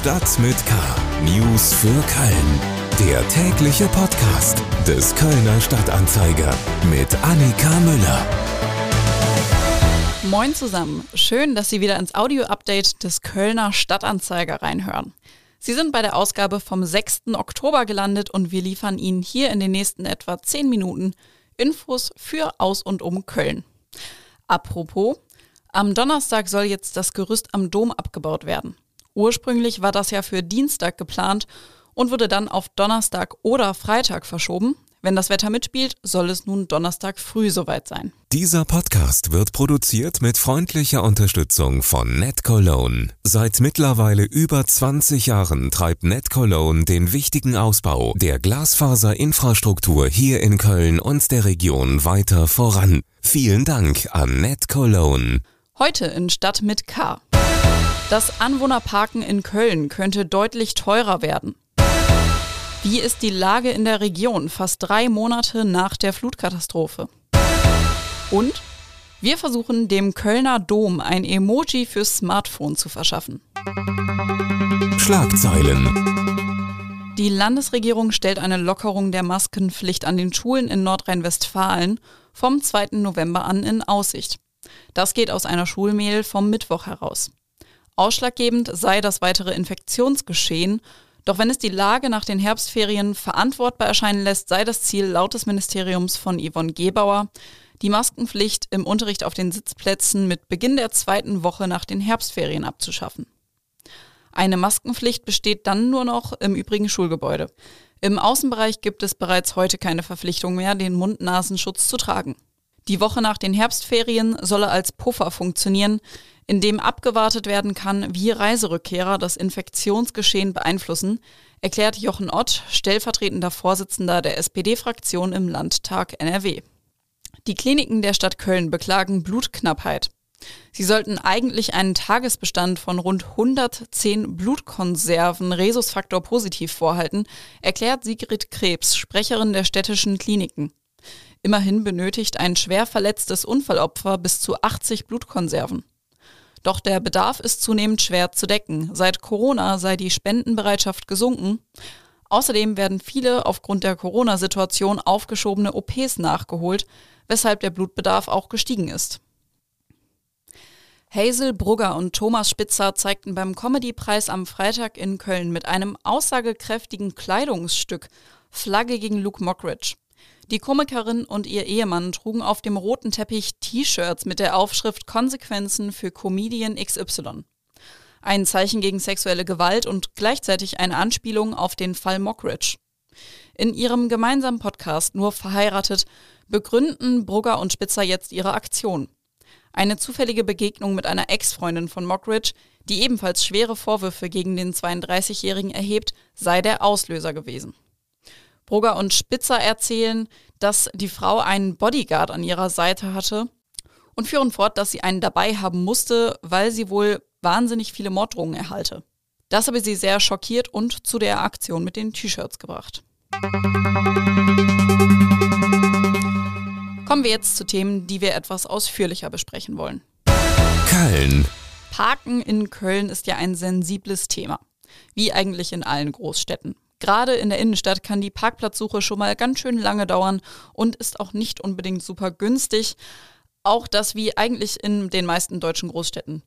Stadt mit K. News für Köln. Der tägliche Podcast des Kölner Stadtanzeiger mit Annika Müller. Moin zusammen. Schön, dass Sie wieder ins Audio-Update des Kölner Stadtanzeiger reinhören. Sie sind bei der Ausgabe vom 6. Oktober gelandet und wir liefern Ihnen hier in den nächsten etwa 10 Minuten Infos für aus und um Köln. Apropos, am Donnerstag soll jetzt das Gerüst am Dom abgebaut werden. Ursprünglich war das ja für Dienstag geplant und wurde dann auf Donnerstag oder Freitag verschoben. Wenn das Wetter mitspielt, soll es nun Donnerstag früh soweit sein. Dieser Podcast wird produziert mit freundlicher Unterstützung von NetCologne. Seit mittlerweile über 20 Jahren treibt NetCologne den wichtigen Ausbau der Glasfaserinfrastruktur hier in Köln und der Region weiter voran. Vielen Dank an NetCologne. Heute in Stadt mit K. Das Anwohnerparken in Köln könnte deutlich teurer werden. Wie ist die Lage in der Region fast drei Monate nach der Flutkatastrophe? Und wir versuchen dem Kölner Dom ein Emoji fürs Smartphone zu verschaffen. Schlagzeilen. Die Landesregierung stellt eine Lockerung der Maskenpflicht an den Schulen in Nordrhein-Westfalen vom 2. November an in Aussicht. Das geht aus einer Schulmail vom Mittwoch heraus. Ausschlaggebend sei das weitere Infektionsgeschehen. Doch wenn es die Lage nach den Herbstferien verantwortbar erscheinen lässt, sei das Ziel laut des Ministeriums von Yvonne Gebauer, die Maskenpflicht im Unterricht auf den Sitzplätzen mit Beginn der zweiten Woche nach den Herbstferien abzuschaffen. Eine Maskenpflicht besteht dann nur noch im übrigen Schulgebäude. Im Außenbereich gibt es bereits heute keine Verpflichtung mehr, den Mund-Nasenschutz zu tragen. Die Woche nach den Herbstferien solle als Puffer funktionieren, in dem abgewartet werden kann, wie Reiserückkehrer das Infektionsgeschehen beeinflussen, erklärt Jochen Ott, stellvertretender Vorsitzender der SPD-Fraktion im Landtag NRW. Die Kliniken der Stadt Köln beklagen Blutknappheit. Sie sollten eigentlich einen Tagesbestand von rund 110 Blutkonserven Rhesusfaktor positiv vorhalten, erklärt Sigrid Krebs, Sprecherin der städtischen Kliniken. Immerhin benötigt ein schwer verletztes Unfallopfer bis zu 80 Blutkonserven. Doch der Bedarf ist zunehmend schwer zu decken. Seit Corona sei die Spendenbereitschaft gesunken. Außerdem werden viele aufgrund der Corona-Situation aufgeschobene OPs nachgeholt, weshalb der Blutbedarf auch gestiegen ist. Hazel Brugger und Thomas Spitzer zeigten beim Comedy-Preis am Freitag in Köln mit einem aussagekräftigen Kleidungsstück Flagge gegen Luke Mockridge. Die Komikerin und ihr Ehemann trugen auf dem roten Teppich T-Shirts mit der Aufschrift Konsequenzen für Comedian XY. Ein Zeichen gegen sexuelle Gewalt und gleichzeitig eine Anspielung auf den Fall Mockridge. In ihrem gemeinsamen Podcast Nur verheiratet begründen Brugger und Spitzer jetzt ihre Aktion. Eine zufällige Begegnung mit einer Ex-Freundin von Mockridge, die ebenfalls schwere Vorwürfe gegen den 32-Jährigen erhebt, sei der Auslöser gewesen. Brugger und Spitzer erzählen, dass die Frau einen Bodyguard an ihrer Seite hatte und führen fort, dass sie einen dabei haben musste, weil sie wohl wahnsinnig viele Morddrohungen erhalte. Das habe sie sehr schockiert und zu der Aktion mit den T-Shirts gebracht. Kommen wir jetzt zu Themen, die wir etwas ausführlicher besprechen wollen. Köln. Parken in Köln ist ja ein sensibles Thema, wie eigentlich in allen Großstädten. Gerade in der Innenstadt kann die Parkplatzsuche schon mal ganz schön lange dauern und ist auch nicht unbedingt super günstig. Auch das wie eigentlich in den meisten deutschen Großstädten.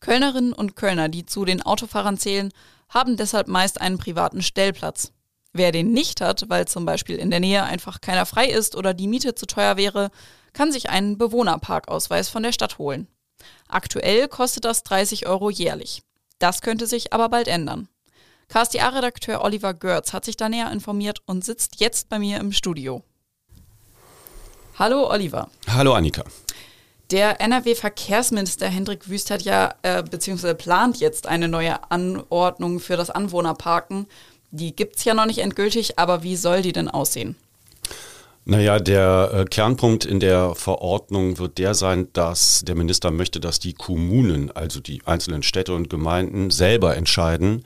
Kölnerinnen und Kölner, die zu den Autofahrern zählen, haben deshalb meist einen privaten Stellplatz. Wer den nicht hat, weil zum Beispiel in der Nähe einfach keiner frei ist oder die Miete zu teuer wäre, kann sich einen Bewohnerparkausweis von der Stadt holen. Aktuell kostet das 30 Euro jährlich. Das könnte sich aber bald ändern. KSDA-Redakteur Oliver Görz hat sich da näher informiert und sitzt jetzt bei mir im Studio. Hallo Oliver. Hallo Annika. Der NRW-Verkehrsminister Hendrik Wüst hat ja äh, beziehungsweise plant jetzt eine neue Anordnung für das Anwohnerparken. Die gibt es ja noch nicht endgültig, aber wie soll die denn aussehen? Naja, der äh, Kernpunkt in der Verordnung wird der sein, dass der Minister möchte, dass die Kommunen, also die einzelnen Städte und Gemeinden, selber entscheiden,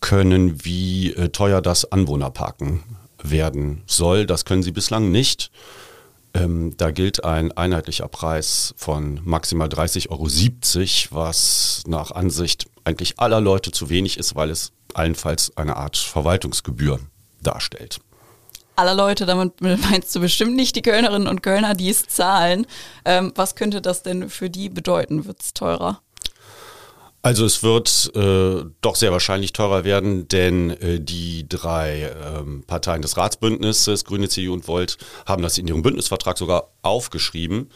können, wie äh, teuer das Anwohnerparken werden soll. Das können sie bislang nicht. Ähm, da gilt ein einheitlicher Preis von maximal 30,70 Euro, was nach Ansicht eigentlich aller Leute zu wenig ist, weil es allenfalls eine Art Verwaltungsgebühr darstellt aller Leute, damit meinst du bestimmt nicht die Kölnerinnen und Kölner, die es zahlen. Ähm, was könnte das denn für die bedeuten? Wird es teurer? Also es wird äh, doch sehr wahrscheinlich teurer werden, denn äh, die drei ähm, Parteien des Ratsbündnisses, Grüne, CDU und Volt, haben das in ihrem Bündnisvertrag sogar aufgeschrieben,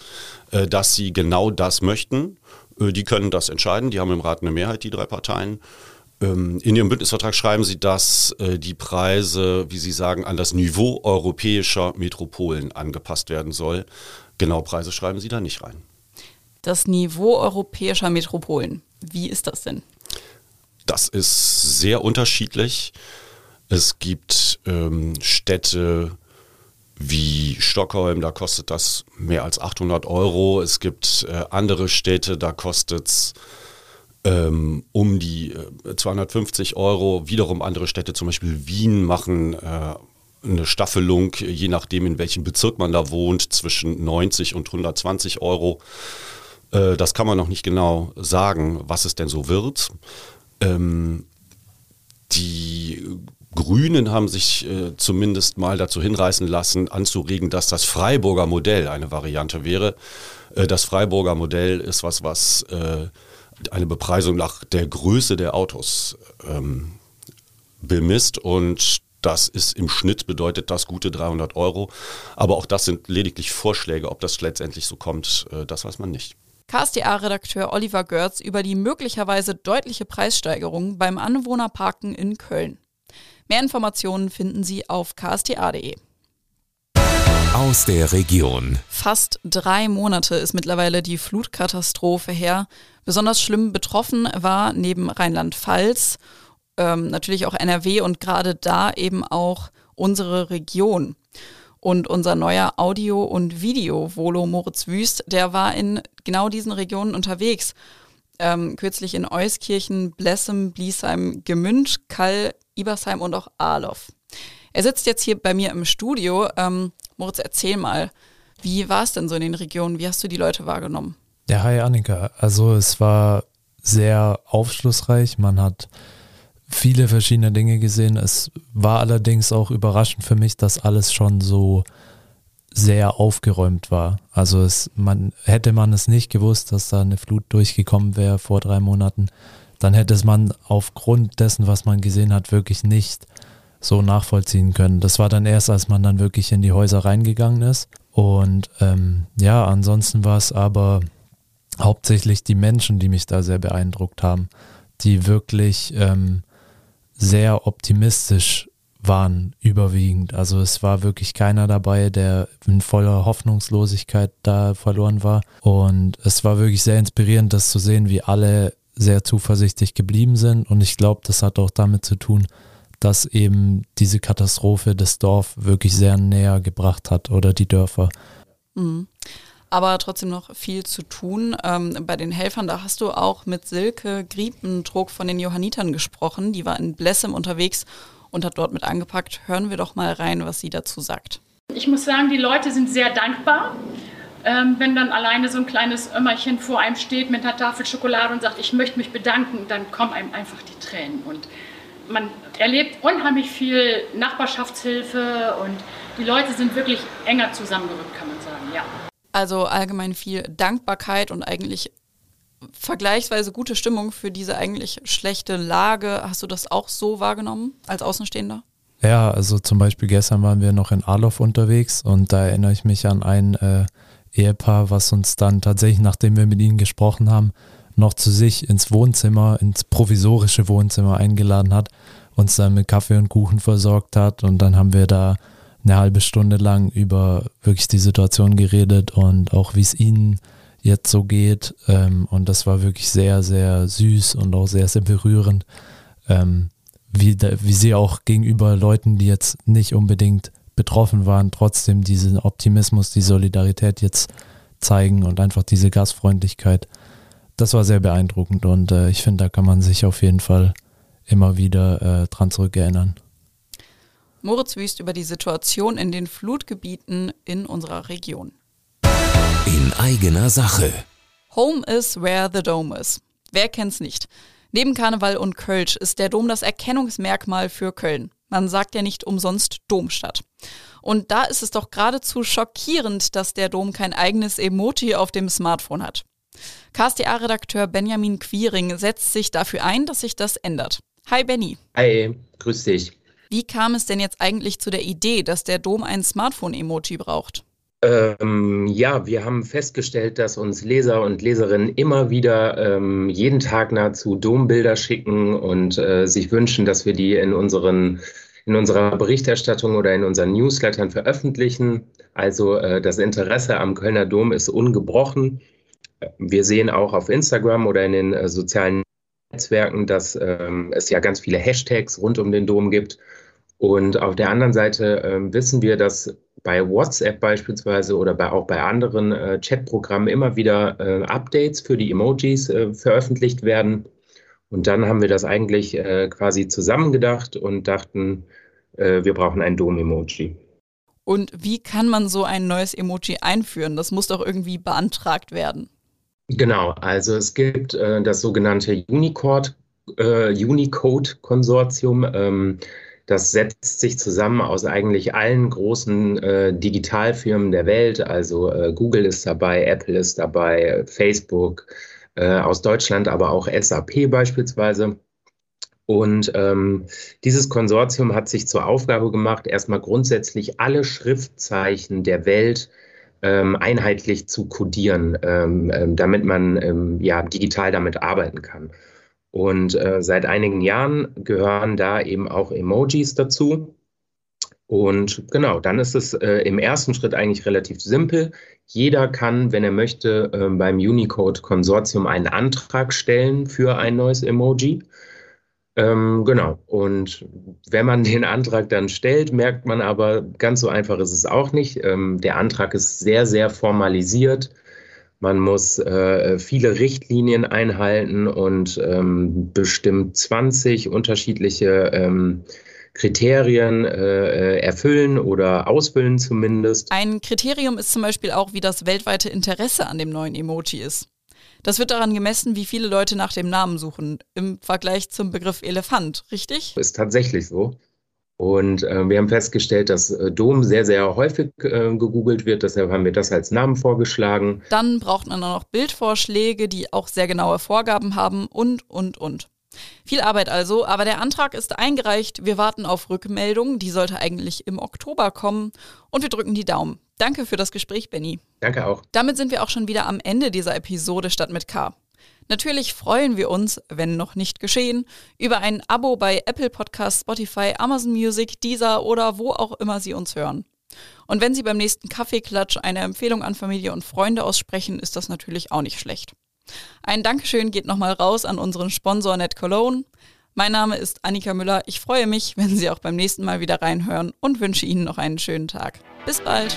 äh, dass sie genau das möchten. Äh, die können das entscheiden, die haben im Rat eine Mehrheit, die drei Parteien. Ähm, in ihrem Bündnisvertrag schreiben sie, dass äh, die Preise, wie sie sagen, an das Niveau europäischer Metropolen angepasst werden soll. Genau Preise schreiben sie da nicht rein. Das Niveau europäischer Metropolen. Wie ist das denn? Das ist sehr unterschiedlich. Es gibt ähm, Städte wie Stockholm, da kostet das mehr als 800 Euro. Es gibt äh, andere Städte, da kostet es ähm, um die äh, 250 Euro. Wiederum andere Städte, zum Beispiel Wien, machen äh, eine Staffelung, je nachdem in welchem Bezirk man da wohnt, zwischen 90 und 120 Euro. Äh, das kann man noch nicht genau sagen, was es denn so wird. Ähm, die Grünen haben sich äh, zumindest mal dazu hinreißen lassen, anzuregen, dass das Freiburger Modell eine Variante wäre. Äh, das Freiburger Modell ist was, was äh, eine Bepreisung nach der Größe der Autos ähm, bemisst und das ist im Schnitt bedeutet das gute 300 Euro. Aber auch das sind lediglich Vorschläge. Ob das letztendlich so kommt, äh, das weiß man nicht. KSDA-Redakteur Oliver Görz über die möglicherweise deutliche Preissteigerung beim Anwohnerparken in Köln. Mehr Informationen finden Sie auf ksta.de. Aus der Region. Fast drei Monate ist mittlerweile die Flutkatastrophe her. Besonders schlimm betroffen war neben Rheinland-Pfalz ähm, natürlich auch NRW und gerade da eben auch unsere Region. Und unser neuer Audio- und Video-Volo Moritz Wüst, der war in genau diesen Regionen unterwegs. Ähm, kürzlich in Euskirchen, Blessem, Bliesheim, Gemünsch, Kall, Ibersheim und auch Ahloff. Er sitzt jetzt hier bei mir im Studio. Ähm, Moritz, erzähl mal, wie war es denn so in den Regionen? Wie hast du die Leute wahrgenommen? Ja, hi Annika. Also es war sehr aufschlussreich. Man hat viele verschiedene Dinge gesehen. Es war allerdings auch überraschend für mich, dass alles schon so sehr aufgeräumt war. Also es, man, hätte man es nicht gewusst, dass da eine Flut durchgekommen wäre vor drei Monaten, dann hätte es man aufgrund dessen, was man gesehen hat, wirklich nicht so nachvollziehen können. Das war dann erst, als man dann wirklich in die Häuser reingegangen ist. Und ähm, ja, ansonsten war es aber hauptsächlich die Menschen, die mich da sehr beeindruckt haben, die wirklich ähm, sehr optimistisch waren, überwiegend. Also es war wirklich keiner dabei, der in voller Hoffnungslosigkeit da verloren war. Und es war wirklich sehr inspirierend, das zu sehen, wie alle sehr zuversichtlich geblieben sind. Und ich glaube, das hat auch damit zu tun, dass eben diese Katastrophe das Dorf wirklich sehr näher gebracht hat oder die Dörfer. Mhm. Aber trotzdem noch viel zu tun. Ähm, bei den Helfern, da hast du auch mit Silke Griepentrog von den Johannitern gesprochen. Die war in Blessem unterwegs und hat dort mit angepackt. Hören wir doch mal rein, was sie dazu sagt. Ich muss sagen, die Leute sind sehr dankbar. Ähm, wenn dann alleine so ein kleines Ömmerchen vor einem steht mit einer Tafel Schokolade und sagt, ich möchte mich bedanken, dann kommen einem einfach die Tränen. Und man erlebt unheimlich viel Nachbarschaftshilfe und die Leute sind wirklich enger zusammengerückt, kann man sagen, ja. Also allgemein viel Dankbarkeit und eigentlich vergleichsweise gute Stimmung für diese eigentlich schlechte Lage. Hast du das auch so wahrgenommen als Außenstehender? Ja, also zum Beispiel gestern waren wir noch in Arloff unterwegs und da erinnere ich mich an ein äh, Ehepaar, was uns dann tatsächlich, nachdem wir mit ihnen gesprochen haben, noch zu sich ins Wohnzimmer, ins provisorische Wohnzimmer eingeladen hat, uns dann mit Kaffee und Kuchen versorgt hat und dann haben wir da eine halbe Stunde lang über wirklich die Situation geredet und auch wie es ihnen jetzt so geht. Ähm, und das war wirklich sehr, sehr süß und auch sehr, sehr berührend, ähm, wie, da, wie sie auch gegenüber Leuten, die jetzt nicht unbedingt betroffen waren, trotzdem diesen Optimismus, die Solidarität jetzt zeigen und einfach diese Gastfreundlichkeit das war sehr beeindruckend und äh, ich finde, da kann man sich auf jeden Fall immer wieder äh, dran zurückerinnern. Moritz Wüst über die Situation in den Flutgebieten in unserer Region. In eigener Sache. Home is where the dome is. Wer kennt's nicht? Neben Karneval und Kölsch ist der Dom das Erkennungsmerkmal für Köln. Man sagt ja nicht umsonst Domstadt. Und da ist es doch geradezu schockierend, dass der Dom kein eigenes Emoji auf dem Smartphone hat. KSDA-Redakteur Benjamin Quiring setzt sich dafür ein, dass sich das ändert. Hi Benny. Hi, grüß dich. Wie kam es denn jetzt eigentlich zu der Idee, dass der Dom ein Smartphone-Emoji braucht? Ähm, ja, wir haben festgestellt, dass uns Leser und Leserinnen immer wieder ähm, jeden Tag nahezu Dombilder schicken und äh, sich wünschen, dass wir die in unseren in unserer Berichterstattung oder in unseren Newslettern veröffentlichen. Also äh, das Interesse am Kölner Dom ist ungebrochen. Wir sehen auch auf Instagram oder in den äh, sozialen Netzwerken, dass ähm, es ja ganz viele Hashtags rund um den Dom gibt. Und auf der anderen Seite äh, wissen wir, dass bei WhatsApp beispielsweise oder bei, auch bei anderen äh, Chatprogrammen immer wieder äh, Updates für die Emojis äh, veröffentlicht werden. Und dann haben wir das eigentlich äh, quasi zusammengedacht und dachten, äh, wir brauchen ein Dom-Emoji. Und wie kann man so ein neues Emoji einführen? Das muss doch irgendwie beantragt werden. Genau, also es gibt äh, das sogenannte Unicode, Unicode-Konsortium. Ähm, das setzt sich zusammen aus eigentlich allen großen äh, Digitalfirmen der Welt. Also äh, Google ist dabei, Apple ist dabei, Facebook, äh, aus Deutschland, aber auch SAP beispielsweise. Und ähm, dieses Konsortium hat sich zur Aufgabe gemacht, erstmal grundsätzlich alle Schriftzeichen der Welt ähm, einheitlich zu codieren, ähm, ähm damit man ähm, ja digital damit arbeiten kann. Und äh, seit einigen Jahren gehören da eben auch Emojis dazu. Und genau, dann ist es äh, im ersten Schritt eigentlich relativ simpel. Jeder kann, wenn er möchte, äh, beim Unicode-Konsortium einen Antrag stellen für ein neues Emoji. Ähm, genau. Und wenn man den Antrag dann stellt, merkt man aber, ganz so einfach ist es auch nicht. Ähm, der Antrag ist sehr, sehr formalisiert. Man muss äh, viele Richtlinien einhalten und ähm, bestimmt 20 unterschiedliche ähm, Kriterien äh, erfüllen oder ausfüllen zumindest. Ein Kriterium ist zum Beispiel auch, wie das weltweite Interesse an dem neuen Emoji ist. Das wird daran gemessen, wie viele Leute nach dem Namen suchen, im Vergleich zum Begriff Elefant, richtig? Ist tatsächlich so. Und äh, wir haben festgestellt, dass äh, Dom sehr, sehr häufig äh, gegoogelt wird. Deshalb haben wir das als Namen vorgeschlagen. Dann braucht man auch noch Bildvorschläge, die auch sehr genaue Vorgaben haben und, und, und. Viel Arbeit also, aber der Antrag ist eingereicht. Wir warten auf Rückmeldung. Die sollte eigentlich im Oktober kommen. Und wir drücken die Daumen. Danke für das Gespräch, Benny. Danke auch. Damit sind wir auch schon wieder am Ende dieser Episode statt mit K. Natürlich freuen wir uns, wenn noch nicht geschehen, über ein Abo bei Apple Podcasts, Spotify, Amazon Music, Deezer oder wo auch immer Sie uns hören. Und wenn Sie beim nächsten Kaffeeklatsch eine Empfehlung an Familie und Freunde aussprechen, ist das natürlich auch nicht schlecht. Ein Dankeschön geht nochmal raus an unseren Sponsor Net Cologne. Mein Name ist Annika Müller. Ich freue mich, wenn Sie auch beim nächsten Mal wieder reinhören und wünsche Ihnen noch einen schönen Tag. Bis bald.